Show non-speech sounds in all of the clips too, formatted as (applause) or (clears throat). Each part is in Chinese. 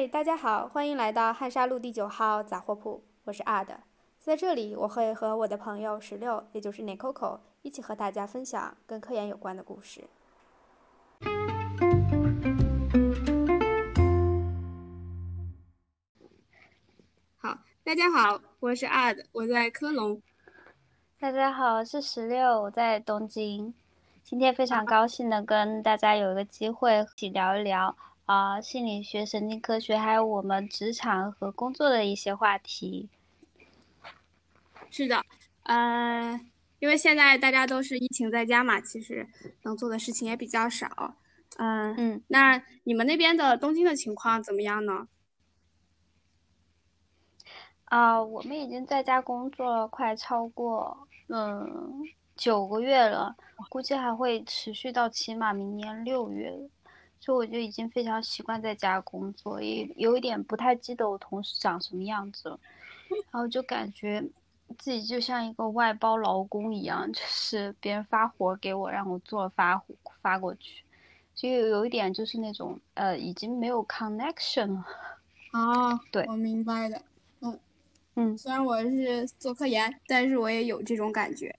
嗨，大家好，欢迎来到汉沙路第九号杂货铺，我是阿的，在这里我会和我的朋友石榴，也就是 Nicoco，一起和大家分享跟科研有关的故事。好，大家好，我是阿的，我在科隆。大家好，我是石榴，我在东京。今天非常高兴的跟大家有一个机会一起聊一聊啊心理学、神经科学，还有我们职场和工作的一些话题。是的，呃，因为现在大家都是疫情在家嘛，其实能做的事情也比较少。嗯嗯，那你们那边的东京的情况怎么样呢？啊，我们已经在家工作了快超过嗯九个月了。估计还会持续到起码明年六月，所以我就已经非常习惯在家工作，也有一点不太记得我同事长什么样子了，然后就感觉自己就像一个外包劳工一样，就是别人发活给我让我做发发过去，所以有一点就是那种呃已经没有 connection 了。啊，对，我明白的，嗯嗯，虽然我是做科研，但是我也有这种感觉。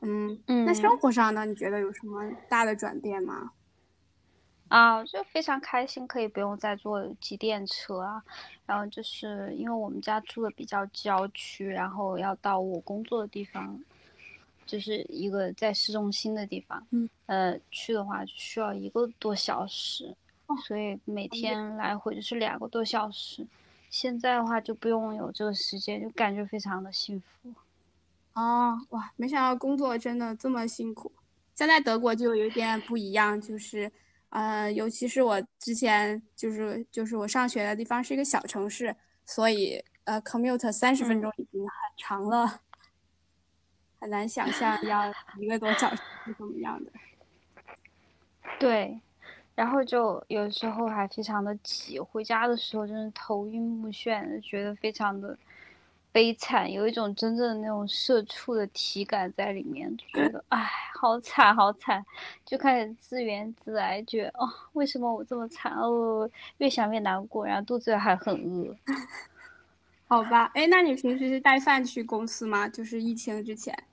嗯嗯，那生活上呢？你觉得有什么大的转变吗？啊，就非常开心，可以不用再坐机电车啊。然后就是因为我们家住的比较郊区，然后要到我工作的地方，就是一个在市中心的地方。嗯。呃，去的话就需要一个多小时，所以每天来回就是两个多小时。现在的话就不用有这个时间，就感觉非常的幸福。哦，哇，没想到工作真的这么辛苦。现在德国就有点不一样，就是，呃，尤其是我之前就是就是我上学的地方是一个小城市，所以呃，commute 三十分钟已经很长了，(laughs) 很难想象要一个多小时是怎么样的。对，然后就有时候还非常的挤，回家的时候真是头晕目眩，觉得非常的。悲惨，有一种真正的那种社畜的体感在里面，就觉得 (clears throat) 唉，好惨好惨，就开始自怨自艾，觉得哦，为什么我这么惨哦，越想越难过，然后肚子还很饿。(laughs) 好吧，哎，那你平时是带饭去公司吗？就是疫情之前，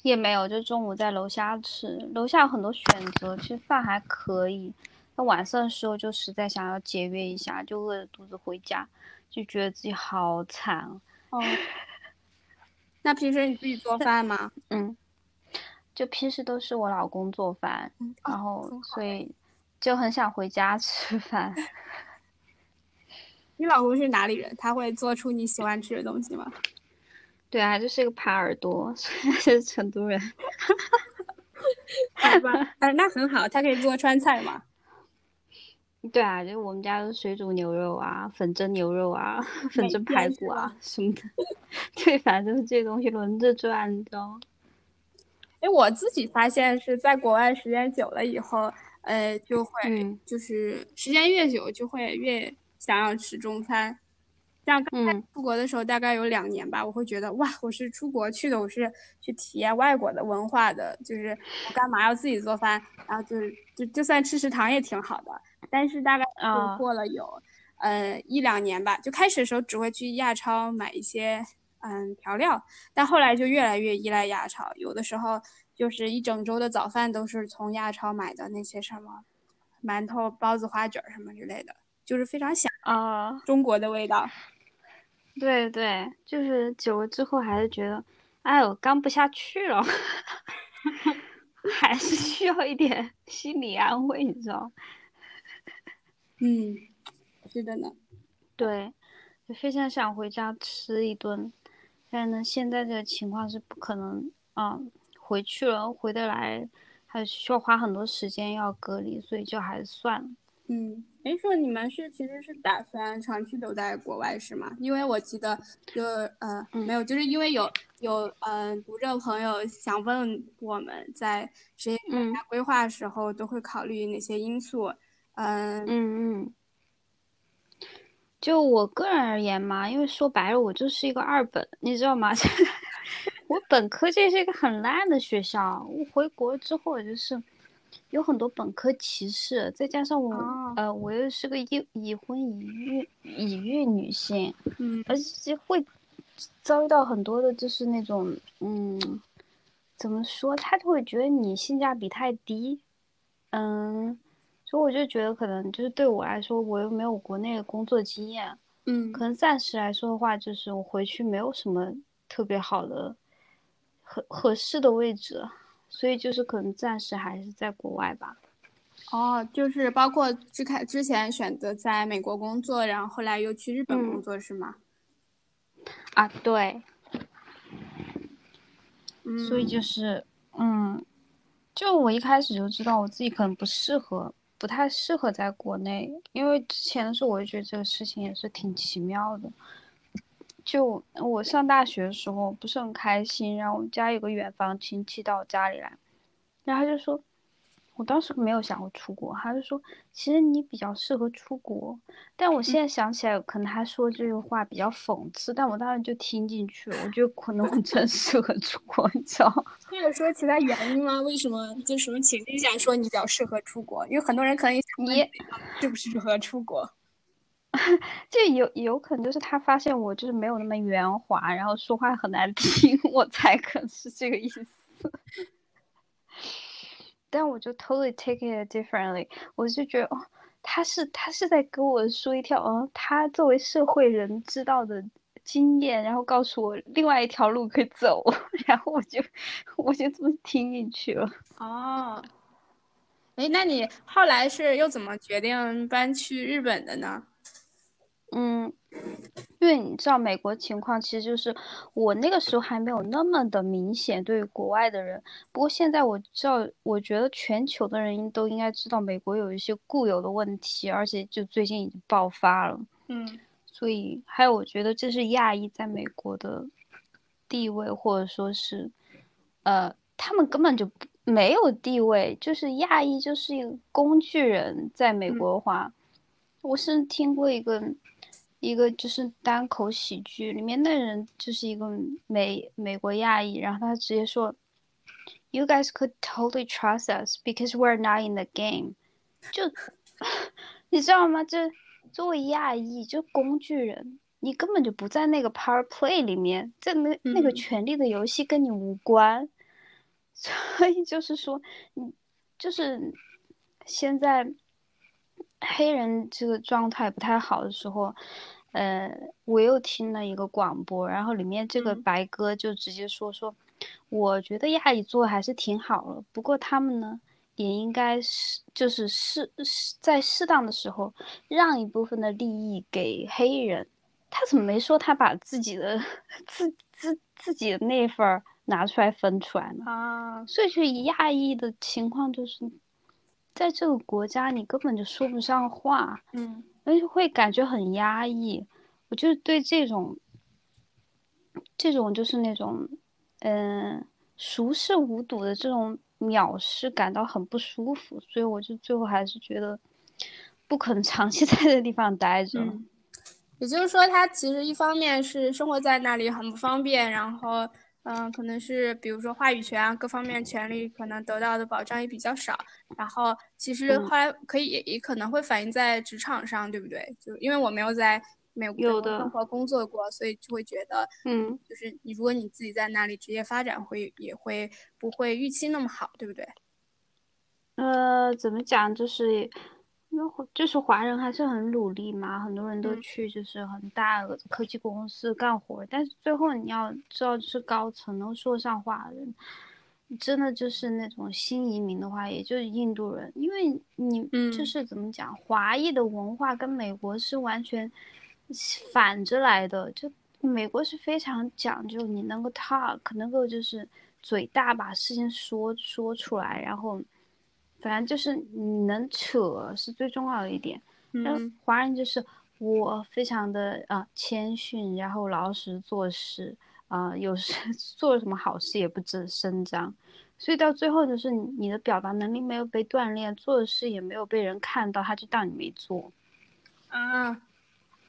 也没有，就中午在楼下吃，楼下有很多选择，其实饭还可以。那晚上的时候就实在想要节约一下，就饿着肚子回家。就觉得自己好惨哦。(laughs) 那平时你自己做饭吗？嗯，就平时都是我老公做饭，然后所以就很想回家吃饭。(laughs) 你老公是哪里人？他会做出你喜欢吃的东西吗？对啊，就是一个耙耳朵，(laughs) 是成都人。好吧，哎，那很好，他可以做川菜嘛。对啊，就我们家的水煮牛肉啊，粉蒸牛肉啊，(laughs) 粉蒸排骨啊什么的，(laughs) 对，反正就是这些东西轮着转，你知道吗？哎，我自己发现是在国外时间久了以后，呃，就会就是时间越久就会越想要吃中餐。像刚才出国的时候，大概有两年吧，我会觉得哇，我是出国去的，我是去体验外国的文化的，就是我干嘛要自己做饭？然后就是就就算吃食堂也挺好的。但是大概就过了有，呃一两年吧，就开始的时候只会去亚超买一些嗯调料，但后来就越来越依赖亚超，有的时候就是一整周的早饭都是从亚超买的那些什么馒头、包子、花卷什么之类的，就是非常想啊中国的味道。对对，就是久了之后还是觉得，哎呦，干不下去了，(laughs) 还是需要一点心理安慰，你知道。嗯，是的呢。对，就非常想回家吃一顿，但是呢，现在这个情况是不可能啊，回去了回得来，还需要花很多时间要隔离，所以就还是算了。嗯，哎，说你们是其实是打算长期留在国外是吗？因为我记得就呃没有，就是因为有有嗯读者朋友想问我们在职业生涯规划的时候都会考虑哪些因素。嗯嗯。嗯嗯，就我个人而言嘛，因为说白了，我就是一个二本，你知道吗？(laughs) 我本科这是一个很烂的学校，我回国之后就是有很多本科歧视，再加上我呃我又是个已已婚已育已育女性，嗯，而且会遭遇到很多的就是那种嗯，怎么说，他就会觉得你性价比太低，嗯，所以我就觉得可能就是对我来说，我又没有国内的工作经验，嗯，可能暂时来说的话，就是我回去没有什么特别好的合合适的位置。所以就是可能暂时还是在国外吧。哦，就是包括之开之前选择在美国工作，然后后来又去日本工作是吗？啊，对。嗯。所以就是，嗯，就我一开始就知道我自己可能不适合，不太适合在国内，因为之前的时候我就觉得这个事情也是挺奇妙的。就我上大学的时候不是很开心，然后我们家有个远房亲戚到我家里来，然后他就说，我当时没有想过出国，他就说其实你比较适合出国，但我现在想起来，可能他说这个话比较讽刺，但我当时就听进去了，我觉得可能我真适合出国，你知道？他有说其他原因吗？为什么就什么情境下说你比较适合出国？因为很多人可能你适不适合出国。(laughs) 这有有可能就是他发现我就是没有那么圆滑，然后说话很难听，我才可能是这个意思。但我就 totally take it differently，我就觉得哦，他是他是在跟我说一条哦，他作为社会人知道的经验，然后告诉我另外一条路可以走，(laughs) 然后我就我就这么听进去了。哦，哎，那你后来是又怎么决定搬去日本的呢？嗯，因为你知道美国情况，其实就是我那个时候还没有那么的明显对于国外的人。不过现在我知道，我觉得全球的人都应该知道美国有一些固有的问题，而且就最近已经爆发了。嗯，所以还有，我觉得这是亚裔在美国的地位，或者说是，呃，他们根本就没有地位，就是亚裔就是一个工具人，在美国的话，我是听过一个。一个就是单口喜剧，里面那人就是一个美美国亚裔，然后他直接说，You guys could totally trust us because we're not in the game。就 (laughs) 你知道吗？就作为亚裔，就工具人，你根本就不在那个 power play 里面，在那那个权力的游戏跟你无关。(laughs) 所以就是说，你就是现在。黑人这个状态不太好的时候，呃，我又听了一个广播，然后里面这个白哥就直接说说，我觉得亚裔做还是挺好了，不过他们呢，也应该是就是适适在适当的时候让一部分的利益给黑人。他怎么没说他把自己的自自自己的那份儿拿出来分出来呢？啊，所以就亚裔的情况就是。在这个国家，你根本就说不上话，嗯，而且会感觉很压抑。我就是对这种，这种就是那种，嗯，熟视无睹的这种藐视感到很不舒服，所以我就最后还是觉得，不可能长期 (laughs) 在这个地方待着。也就是说，他其实一方面是生活在那里很不方便，然后。嗯，可能是比如说话语权啊，各方面权利可能得到的保障也比较少。然后其实后来可以也也可能会反映在职场上，对不对？就因为我没有在美国生活工作过，所以就会觉得，嗯，就是你如果你自己在那里职业发展会也会不会预期那么好，对不对？呃，怎么讲就是。那就是华人还是很努力嘛，很多人都去就是很大的科技公司干活，但是最后你要知道，就是高层能说上话的人，真的就是那种新移民的话，也就是印度人，因为你就是怎么讲，华裔的文化跟美国是完全反着来的，就美国是非常讲究你能够 talk，能够就是嘴大把事情说说出来，然后。反正就是你能扯是最重要的一点。嗯，华人就是我非常的啊谦逊，然后老实做事啊，有时 (laughs) 做了什么好事也不知声张，所以到最后就是你的表达能力没有被锻炼，做的事也没有被人看到，他就当你没做。啊，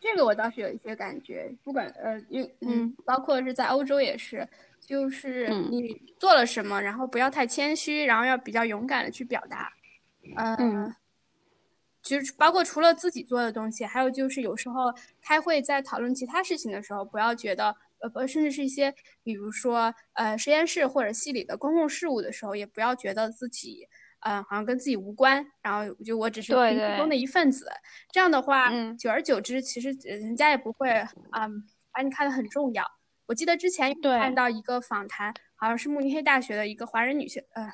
这个我倒是有一些感觉，不管呃，因嗯，包括是在欧洲也是，就是你做了什么，然后不要太谦虚，然后要比较勇敢的去表达。嗯，其实包括除了自己做的东西，还有就是有时候开会在讨论其他事情的时候，不要觉得呃不，甚至是一些比如说呃实验室或者系里的公共事务的时候，也不要觉得自己嗯好像跟自己无关，然后就我只是其中的一份子。这样的话，久而久之，其实人家也不会嗯把你看得很重要。我记得之前看到一个访谈，好像是慕尼黑大学的一个华人女学，呃。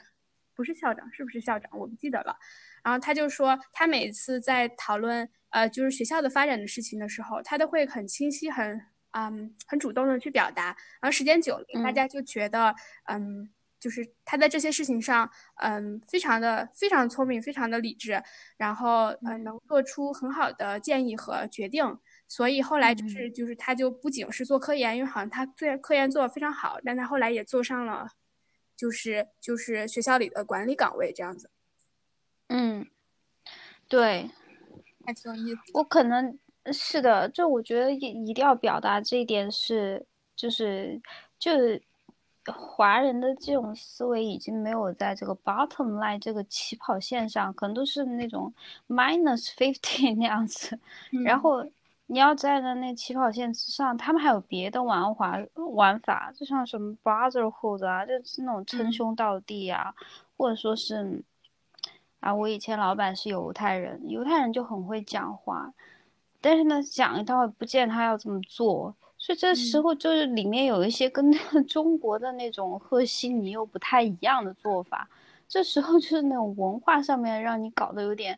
不是校长，是不是校长？我不记得了。然后他就说，他每次在讨论呃，就是学校的发展的事情的时候，他都会很清晰、很嗯、很主动的去表达。然后时间久了，大家就觉得嗯，就是他在这些事情上嗯，非常的非常聪明，非常的理智，然后嗯，能做出很好的建议和决定。所以后来就是就是他就不仅是做科研，因为好像他做科研做的非常好，但他后来也做上了。就是就是学校里的管理岗位这样子，嗯，对，还挺有意思。我可能是的，就我觉得一一定要表达这一点是，就是就是华人的这种思维已经没有在这个 bottom line 这个起跑线上，可能都是那种 minus fifty (laughs) 那样子，然后。你要站在那起跑线之上，他们还有别的玩法玩法，就像什么 brotherhood 啊，就是那种称兄道弟啊，或者说是啊，我以前老板是犹太人，犹太人就很会讲话，但是呢，讲一套不见他要这么做，所以这时候就是里面有一些跟 (laughs) 中国的那种赫西尼又不太一样的做法，这时候就是那种文化上面让你搞得有点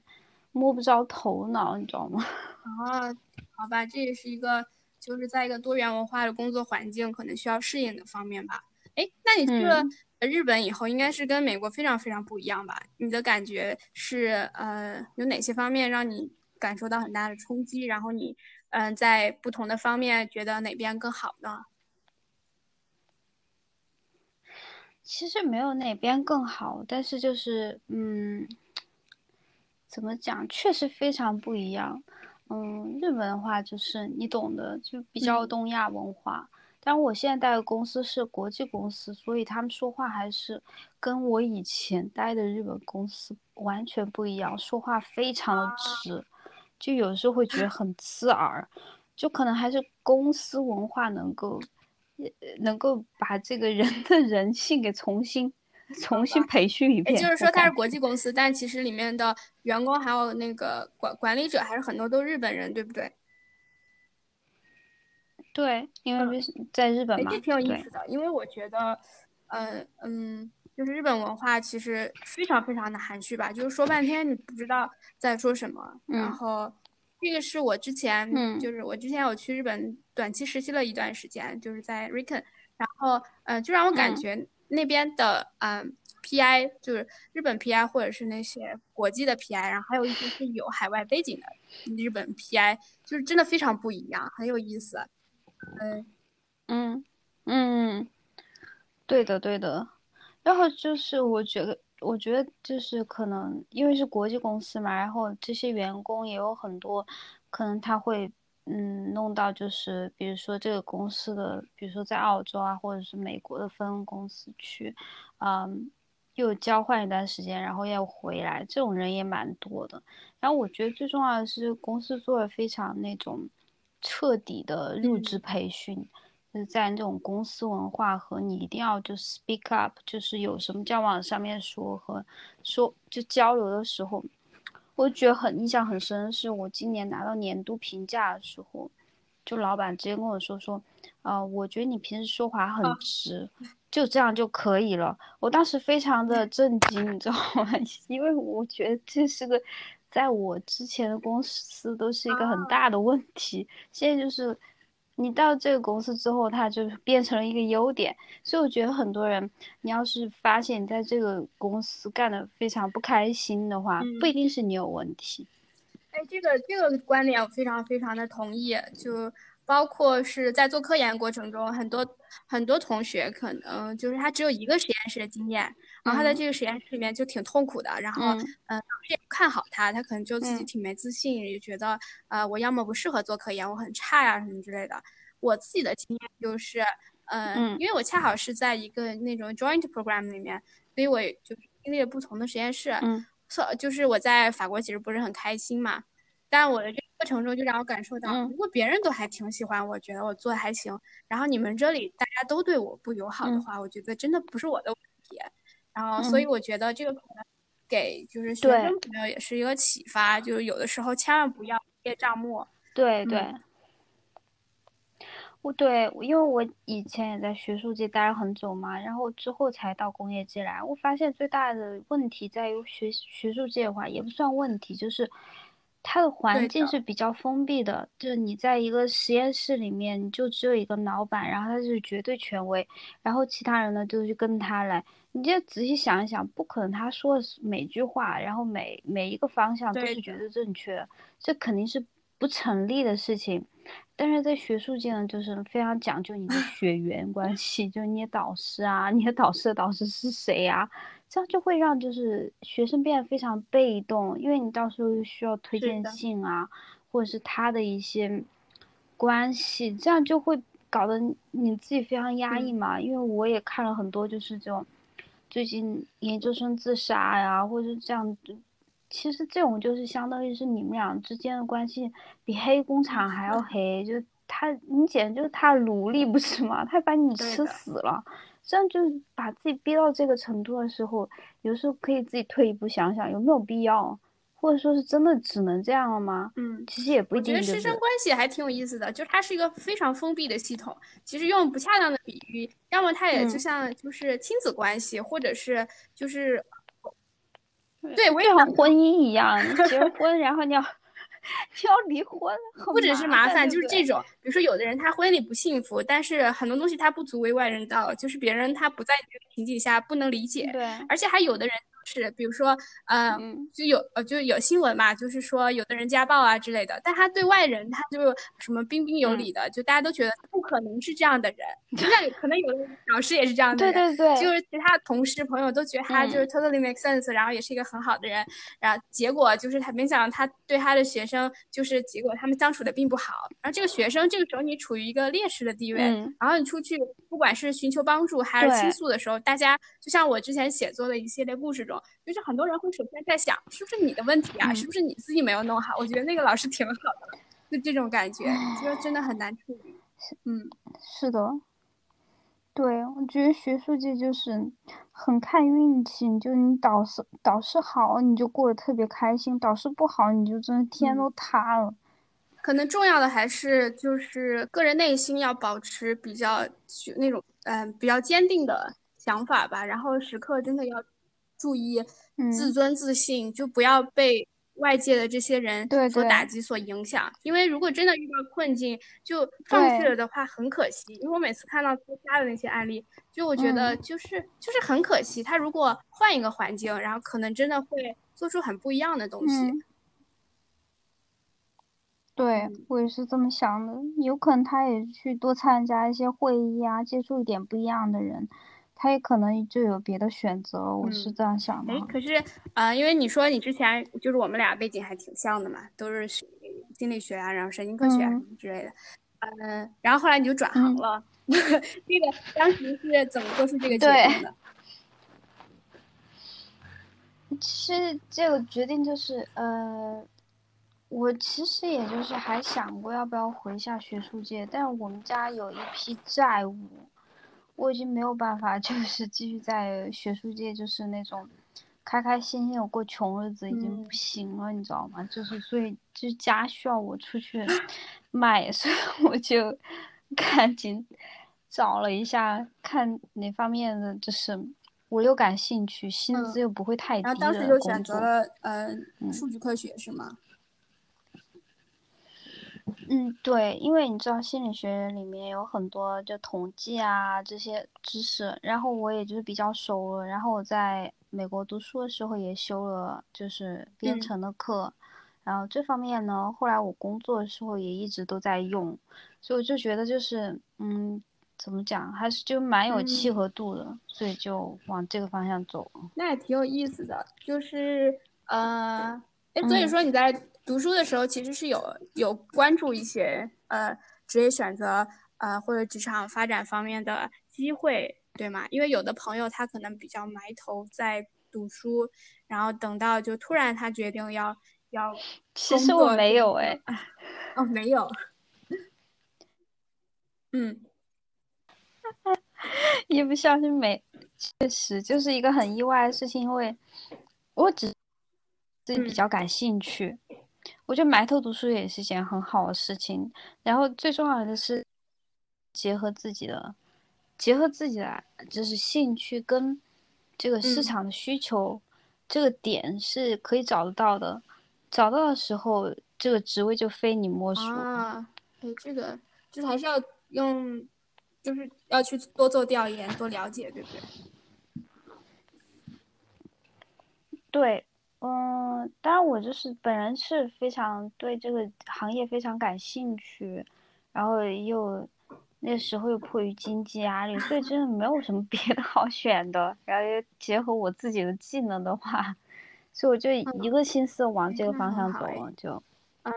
摸不着头脑，你知道吗？(laughs) 啊。好吧，这也是一个就是在一个多元文化的工作环境可能需要适应的方面吧。哎，那你去了日本以后，应该是跟美国非常非常不一样吧？你的感觉是呃，有哪些方面让你感受到很大的冲击？然后你嗯，在不同的方面觉得哪边更好呢？其实没有哪边更好，但是就是嗯，怎么讲，确实非常不一样。嗯，日本的话就是你懂的，就比较东亚文化。但我现在待的公司是国际公司，所以他们说话还是跟我以前待的日本公司完全不一样，说话非常的直，就有时候会觉得很刺耳。就可能还是公司文化能够，能够把这个人的人性给重新。(laughs) 重新培训一遍，也就是说它是国际公司，但其实里面的员工还有那个管管理者还是很多都日本人，对不对？对，因为在日本嘛，这挺有意思的。因为我觉得，呃嗯，就是日本文化其实非常非常的含蓄吧，就是说半天你不知道在说什么。然后这个是我之前，就是我之前有去日本短期实习了一段时间，就是在 Riken，然后嗯，就让我感觉。那边的嗯，PI 就是日本 PI 或者是那些国际的 PI，然后还有一些是有海外背景的日本 PI，就是真的非常不一样，很有意思。嗯嗯嗯，对的对的。然后就是我觉得，我觉得就是可能因为是国际公司嘛，然后这些员工也有很多，可能他会。嗯，弄到就是，比如说这个公司的，比如说在澳洲啊，或者是美国的分公司去，嗯，又交换一段时间，然后又回来，这种人也蛮多的。然后我觉得最重要的是，公司做的非常那种彻底的入职培训，就是在那种公司文化和你一定要就 speak up，就是有什么交往上面说和说就交流的时候。我觉得很印象很深，是我今年拿到年度评价的时候，就老板直接跟我说说，啊，我觉得你平时说话很直，就这样就可以了。我当时非常的震惊，你知道吗？(laughs) 因为我觉得这是个，在我之前的公司都是一个很大的问题，现在就是。你到这个公司之后，它就变成了一个优点，所以我觉得很多人，你要是发现你在这个公司干的非常不开心的话，不一定是你有问题。哎，这个这个观点我非常非常的同意，就包括是在做科研过程中，很多很多同学可能就是他只有一个实验室的经验，然后他在这个实验室里面就挺痛苦的，然后嗯，老师也不看好他，他可能就自己挺没自信，也觉得呃我要么不适合做科研，我很差呀什么之类的。我自己的经验就是，嗯，因为我恰好是在一个那种 joint program 里面，所以我就是经历了不同的实验室。嗯，所就是我在法国其实不是很开心嘛，但我的这个过程中就让我感受到，如果别人都还挺喜欢，我觉得我做的还行，然后你们这里大家都对我不友好的话，我觉得真的不是我的问题。然后，所以我觉得这个可能给就是学生朋友也是一个启发，就是有的时候千万不要业障目。对对。我对，因为我以前也在学术界待了很久嘛，然后之后才到工业界来。我发现最大的问题在于学学术界的话，也不算问题，就是它的环境是比较封闭的。就是你在一个实验室里面，你就只有一个老板，然后他是绝对权威，然后其他人呢就去跟他来。你就仔细想一想，不可能他说的每句话，然后每每一个方向都是绝对正确，这肯定是不成立的事情。但是在学术界呢，就是非常讲究你的 (laughs) 血缘关系，就是你的导师啊，你的导师的导师是谁啊？这样就会让就是学生变得非常被动，因为你到时候又需要推荐信啊，或者是他的一些关系，这样就会搞得你自己非常压抑嘛。因为我也看了很多，就是这种最近研究生自杀呀，或者是这样。其实这种就是相当于是你们俩之间的关系比黑工厂还要黑，就他你简直就是他的奴隶 (laughs) 不是吗？他把你吃死了，这样就是把自己逼到这个程度的时候，有时候可以自己退一步想想有没有必要，或者说是真的只能这样了吗？嗯，其实也不一定。我觉得师生关系还挺有意思的，就是它是一个非常封闭的系统。其实用不恰当的比喻，要么它也就像就是亲子关系，或者是就是。对，我也像婚姻一样，结 (laughs) 婚然后你要你要离婚，不只是麻烦，就是这种。比如说，有的人他婚礼不幸福，但是很多东西他不足为外人道，就是别人他不在这个情景下不能理解。对，而且还有的人。是，比如说，嗯，就有呃，就有新闻嘛，就是说有的人家暴啊之类的，但他对外人他就什么彬彬有礼的，就大家都觉得不可能是这样的人，(laughs) 就像可能有的老师也是这样的人，对对。对，就是其他同事朋友都觉得他就是 totally make sense，然后也是一个很好的人，然后结果就是他没想到他对他的学生就是结果他们相处的并不好，然后这个学生这个时候你处于一个劣势的地位，然后你出去不管是寻求帮助还是倾诉的时候，大家就像我之前写作的一系列故事中。就是很多人会首先在想，是不是你的问题啊？是不是你自己没有弄好？我觉得那个老师挺好的，就这种感觉，就真的很难处理。嗯，是的，对，我觉得学术界就是很看运气，就你导师导师好，你就过得特别开心；导师不好，你就真的天都塌了。可能重要的还是就是个人内心要保持比较那种嗯比较坚定的想法吧，然后时刻真的要。注意自尊自信，就不要被外界的这些人所打击、所影响。因为如果真的遇到困境就放弃了的话，很可惜。因为我每次看到自杀的那些案例，就我觉得就是就是很可惜。他如果换一个环境，然后可能真的会做出很不一样的东西。对我也是这么想的，有可能他也去多参加一些会议啊，接触一点不一样的人。他也可能就有别的选择，我是这样想的。哎，可是啊，因为你说你之前就是我们俩背景还挺像的嘛，都是心理学啊，然后神经科学啊什么之类的。嗯，然后后来你就转行了，(laughs) 这个当时是怎么做出这个决定的？(laughs) 其实这个决定就是，呃，我其实也就是还想过要不要回一下学术界，但是我们家有一批债务。我已经没有办法，就是继续在学术界，就是那种开开心心的过穷日子，已经不行了，你知道吗？就是所以，就家需要我出去卖，所以我就 (laughs) 赶紧找了一下，看哪方面的，就是我又感兴趣，薪资又不会太低然后当时就选择了呃数据科学，是吗？嗯，对，因为你知道心理学里面有很多就统计啊这些知识，然后我也就是比较熟了。然后我在美国读书的时候也修了就是编程的课，然后这方面呢，后来我工作的时候也一直都在用，所以我就觉得就是嗯，怎么讲，还是就蛮有契合度的，所以就往这个方向走。那也挺有意思的，就是呃，哎，所以说你在。读书的时候其实是有有关注一些呃职业选择呃或者职场发展方面的机会，对吗？因为有的朋友他可能比较埋头在读书，然后等到就突然他决定要要，其实我没有哎，哦没有，嗯，(laughs) 一不小心没，确实就是一个很意外的事情，因为我只自己比较感兴趣。我觉得埋头读书也是一件很好的事情，然后最重要的是结合自己的，结合自己的就是兴趣跟这个市场的需求，这个点是可以找得到的，找到的时候这个职位就非你莫属啊！哎，这个就是还是要用，就是要去多做调研，多了解，对不对？对。嗯，当然我就是本人是非常对这个行业非常感兴趣，然后又那时候又迫于经济压力，所以真的没有什么 (laughs) 别的好选的。然后又结合我自己的技能的话，所以我就一个心思往这个方向走了。就，嗯，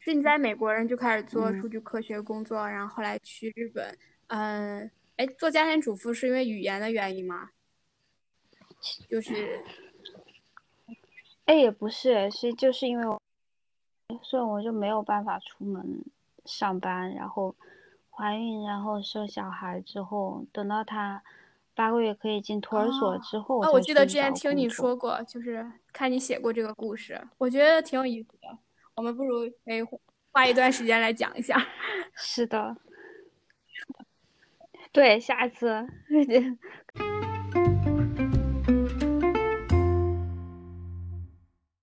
是你在美国人就开始做数据科学工作，然后后来去日本，嗯，哎，做家庭主妇是因为语言的原因吗？就是。哎，也不是，是就是因为，所以我就没有办法出门上班，然后怀孕，然后生小孩之后，等到他八个月可以进托儿所之后，啊，我记得之前听你说过，就是看你写过这个故事，我觉得挺有意思的。我们不如可以花一段时间来讲一下。(laughs) 是的，对，下一次。(laughs)